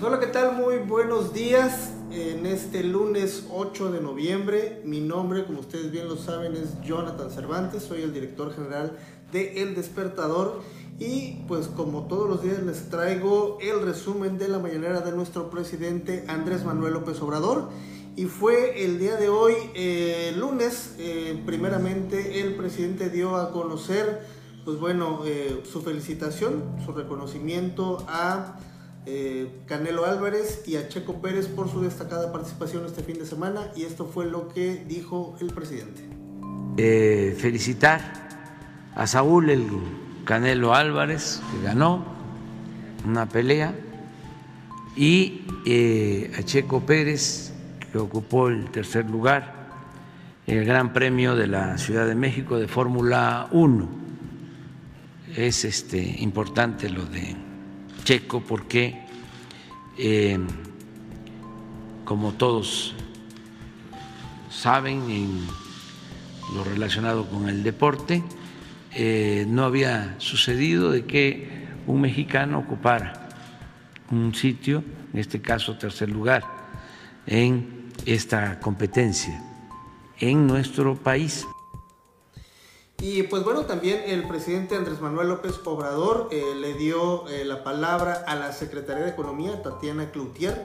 Pues hola, ¿qué tal? Muy buenos días. En este lunes 8 de noviembre, mi nombre, como ustedes bien lo saben, es Jonathan Cervantes, soy el director general de El Despertador y pues como todos los días les traigo el resumen de la mañanera de nuestro presidente Andrés Manuel López Obrador y fue el día de hoy, eh, lunes, eh, primeramente el presidente dio a conocer, pues bueno, eh, su felicitación, su reconocimiento a Canelo Álvarez y a Checo Pérez por su destacada participación este fin de semana y esto fue lo que dijo el presidente. felicitar a Saúl el Canelo Álvarez, que ganó una pelea, y a Checo Pérez, que ocupó el tercer lugar en el Gran Premio de la Ciudad de México de Fórmula 1. Es este, importante lo de Checo porque, eh, como todos saben, en lo relacionado con el deporte, eh, no había sucedido de que un mexicano ocupara un sitio, en este caso tercer lugar, en esta competencia en nuestro país. Y pues bueno, también el presidente Andrés Manuel López Obrador eh, le dio eh, la palabra a la Secretaría de Economía, Tatiana Cloutier,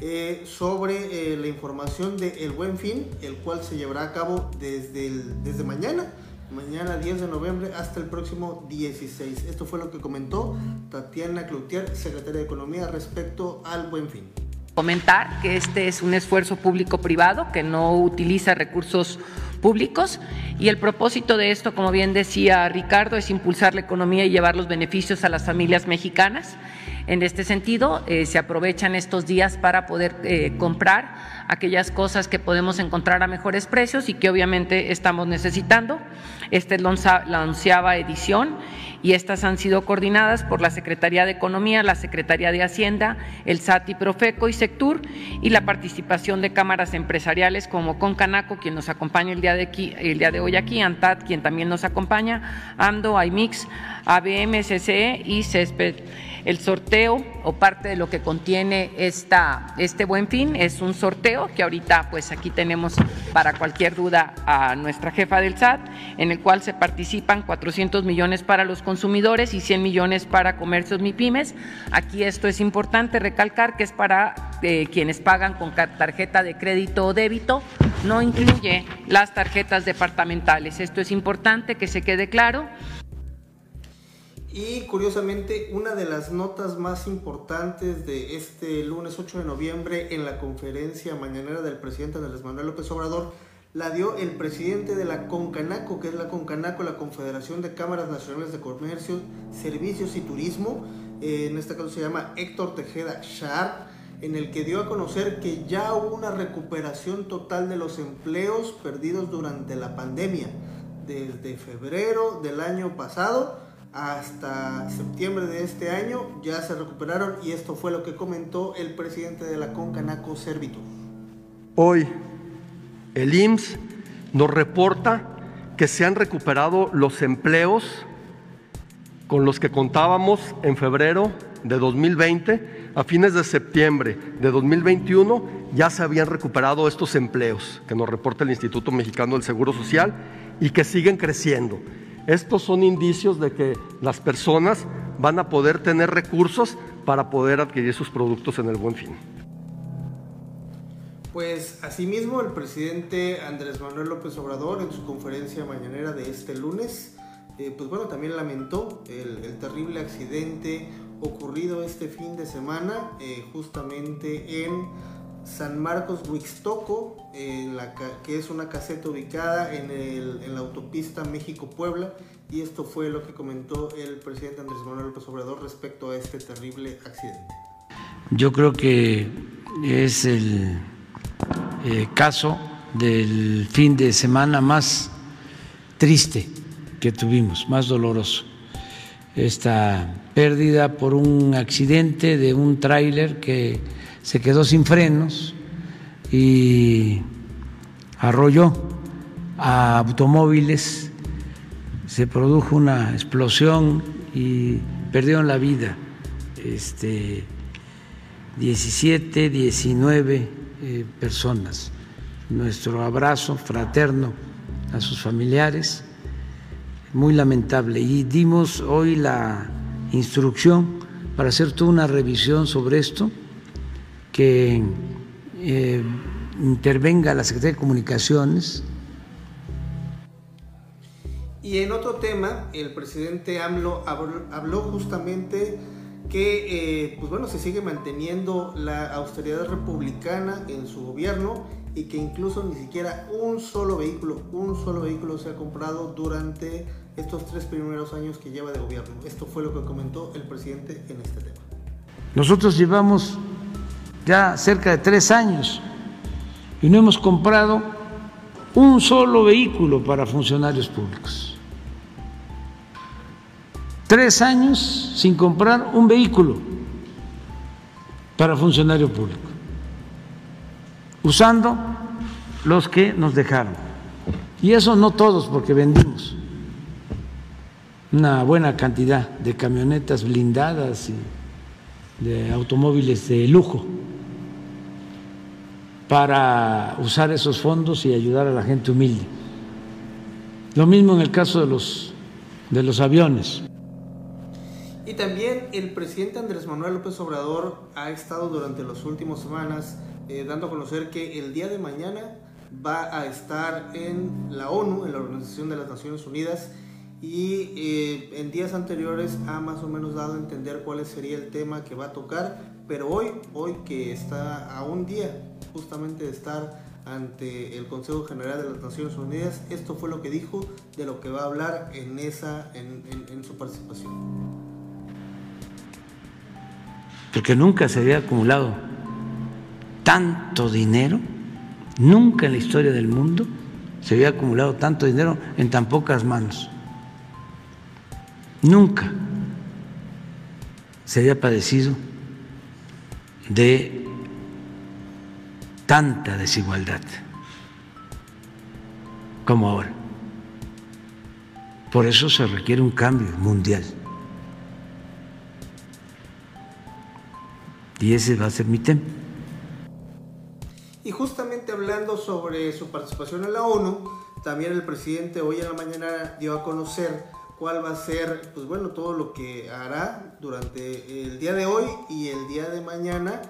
eh, sobre la información El Buen Fin, el cual se llevará a cabo desde, desde mañana, mañana 10 de noviembre hasta el próximo 16. Esto fue lo que comentó Tatiana Cloutier, Secretaria de Economía, respecto al Buen Fin comentar que este es un esfuerzo público-privado que no utiliza recursos públicos y el propósito de esto, como bien decía Ricardo, es impulsar la economía y llevar los beneficios a las familias mexicanas. En este sentido, eh, se aprovechan estos días para poder eh, comprar aquellas cosas que podemos encontrar a mejores precios y que obviamente estamos necesitando. Esta es la onceava edición y estas han sido coordinadas por la Secretaría de Economía, la Secretaría de Hacienda, el SAT y Profeco y Sectur y la participación de cámaras empresariales como Concanaco, quien nos acompaña el día de, aquí, el día de hoy aquí, ANTAD, quien también nos acompaña, AMDO, IMIX, ABM, CCE y CESPED. El sorteo o parte de lo que contiene esta, este buen fin es un sorteo que ahorita pues aquí tenemos para cualquier duda a nuestra jefa del SAT, en el cual se participan 400 millones para los consumidores y 100 millones para comercios MIPIMES. Aquí esto es importante recalcar que es para eh, quienes pagan con tarjeta de crédito o débito, no incluye las tarjetas departamentales. Esto es importante que se quede claro. Y curiosamente, una de las notas más importantes de este lunes 8 de noviembre en la conferencia mañanera del presidente Andrés Manuel López Obrador la dio el presidente de la CONCANACO, que es la CONCANACO, la Confederación de Cámaras Nacionales de Comercio, Servicios y Turismo. Eh, en este caso se llama Héctor Tejeda Sharp, en el que dio a conocer que ya hubo una recuperación total de los empleos perdidos durante la pandemia. Desde febrero del año pasado hasta septiembre de este año ya se recuperaron y esto fue lo que comentó el presidente de la Concanaco Servitur. Hoy el IMSS nos reporta que se han recuperado los empleos con los que contábamos en febrero de 2020. A fines de septiembre de 2021 ya se habían recuperado estos empleos que nos reporta el Instituto Mexicano del Seguro Social y que siguen creciendo. Estos son indicios de que las personas van a poder tener recursos para poder adquirir sus productos en el buen fin. Pues asimismo el presidente Andrés Manuel López Obrador en su conferencia mañanera de este lunes, eh, pues bueno, también lamentó el, terrible accidente ocurrido este fin de semana eh, justamente en San Marcos Huixtoco, que es una caseta ubicada en, la autopista México-Puebla, y esto fue lo que comentó el presidente Andrés Manuel López Obrador respecto a este terrible accidente. Yo creo que es el eh, caso del fin de semana más triste que tuvimos, más doloroso. Esta pérdida por un accidente de un tráiler que se quedó sin frenos y arrolló a automóviles, se produjo una explosión y perdieron la vida este, 17, 19 eh, personas. Nuestro abrazo fraterno a sus familiares, muy lamentable. Y dimos hoy la instrucción para hacer toda una revisión sobre esto, que eh, intervenga la Secretaría de Comunicaciones. Y en otro tema, el presidente AMLO habló justamente que eh, pues bueno, se sigue manteniendo la austeridad republicana en su gobierno y que incluso ni siquiera un solo vehículo, un solo vehículo se ha comprado durante estos tres primeros años que lleva de gobierno. Esto fue lo que comentó el presidente en este tema. Nosotros llevamos ya cerca de tres años y no hemos comprado un solo vehículo para funcionarios públicos. Tres años sin comprar un vehículo para funcionario público, usando los que nos dejaron. Y eso no todos, porque vendimos una buena cantidad de camionetas blindadas y de automóviles de lujo para usar esos fondos y ayudar a la gente humilde. Lo mismo en el caso de los, de los aviones. Y también el presidente Andrés Manuel López Obrador ha estado durante las últimas semanas eh, dando a conocer que el día de mañana va a estar en la ONU, en la Organización de las Naciones Unidas, y eh, en días anteriores ha más o menos dado a entender cuál sería el tema que va a tocar, pero hoy, hoy que está a un día justamente de estar ante el Consejo General de las Naciones Unidas, esto fue lo que dijo de lo que va a hablar en, esa, en, en su participación. Porque nunca se había acumulado tanto dinero, nunca en la historia del mundo se había acumulado tanto dinero en tan pocas manos. Nunca se había padecido de tanta desigualdad como ahora. Por eso se requiere un cambio mundial. Y ese va a ser mi tema. Y justamente hablando sobre su participación en la ONU, también el presidente hoy en la mañana dio a conocer cuál va a ser, pues bueno, todo lo que hará durante el día de hoy y el día de mañana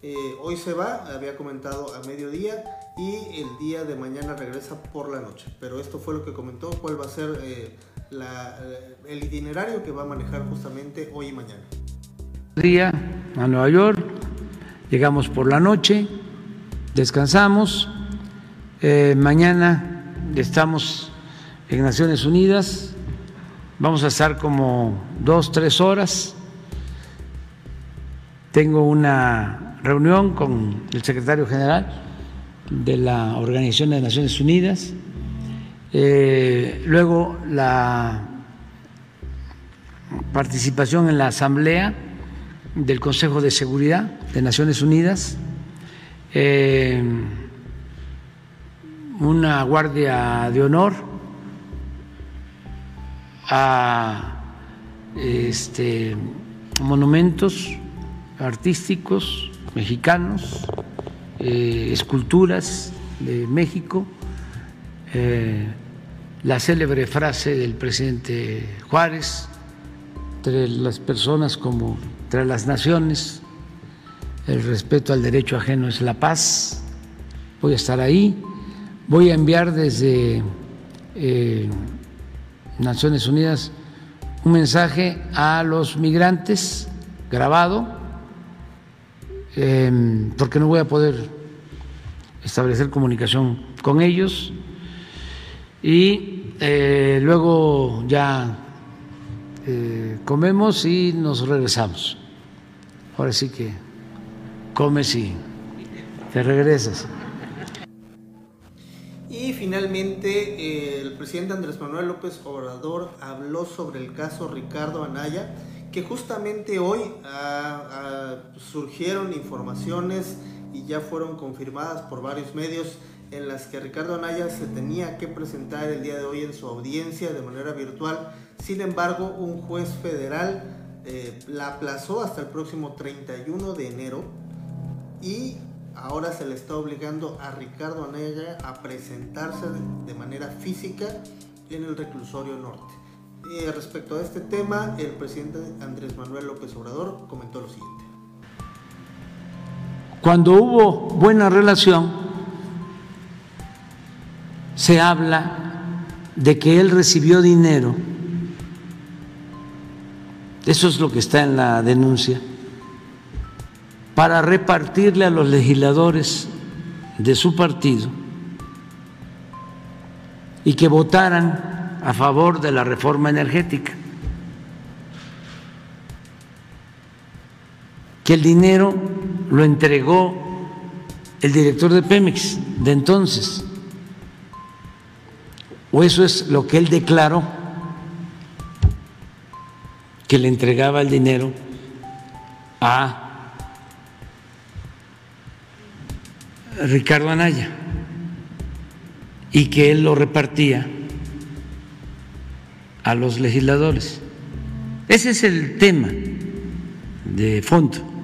eh, hoy se va, había comentado a mediodía, y el día de mañana regresa por la noche. Pero esto fue lo que comentó, cuál va a ser eh, eh, el itinerario que va a manejar justamente hoy y mañana. Día a Nueva York, llegamos por la noche, descansamos, mañana estamos en Naciones Unidas, vamos a estar como dos, tres horas. Tengo una reunión con el secretario general de la Organización de Naciones Unidas, eh, luego la participación en la Asamblea del Consejo de Seguridad de Naciones Unidas, eh, una guardia de honor a este, monumentos artísticos mexicanos, eh, esculturas de México, eh, la célebre frase del presidente Juárez, entre las personas como entre las naciones, el respeto al derecho ajeno es la paz, voy a estar ahí, voy a enviar desde eh, Naciones Unidas un mensaje a los migrantes grabado Em, porque no voy a poder establecer comunicación con ellos y eh, luego ya eh, comemos y nos regresamos. Ahora sí que comes y te regresas. Y finalmente eh, el presidente Andrés Manuel López Obrador habló sobre el caso Ricardo Anaya que justamente hoy ah, ah, surgieron informaciones y ya fueron confirmadas por varios medios en las que Ricardo Anaya se tenía que presentar el día de hoy en su audiencia de manera virtual. Sin embargo, un juez federal eh, la aplazó hasta el próximo 31 de enero y ahora se le está obligando a Ricardo Anaya a presentarse de manera física en el reclusorio norte. Y respecto a este tema, el presidente Andrés Manuel López Obrador comentó lo siguiente. Cuando hubo buena relación, se habla de que él recibió dinero, eso es lo que está en la denuncia, para repartirle a los legisladores de su partido y que votaran a favor de la reforma energética. Que el dinero lo entregó el director de Pemex de entonces. O eso es lo que él declaró, que le entregaba el dinero a Ricardo Anaya y que él lo repartía a los legisladores. Ese es el tema de fondo.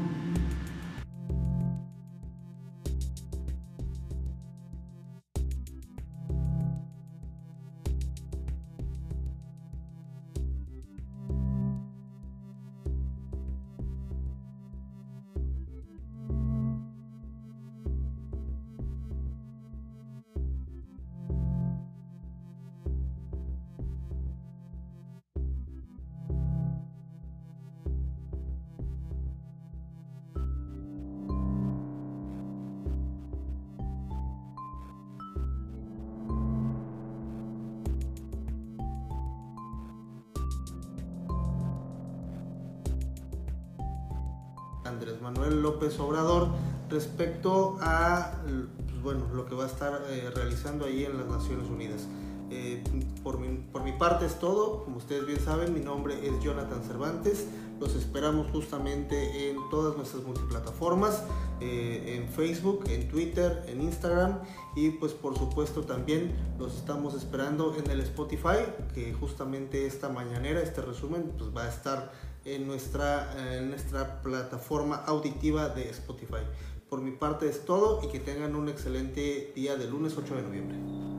Andrés Manuel López Obrador respecto a pues, bueno, lo que va a estar eh, realizando ahí en las Naciones Unidas. Eh, por, mi, por mi parte es todo, como ustedes bien saben, mi nombre es Jonathan Cervantes, los esperamos justamente en todas nuestras multiplataformas, eh, en Facebook, en Twitter, en Instagram. Y pues por supuesto también los estamos esperando en el Spotify, que justamente esta mañanera, este resumen, pues va a estar en nuestra, en nuestra plataforma auditiva de Spotify. Por mi parte es todo y que tengan un excelente día del lunes 8 de noviembre.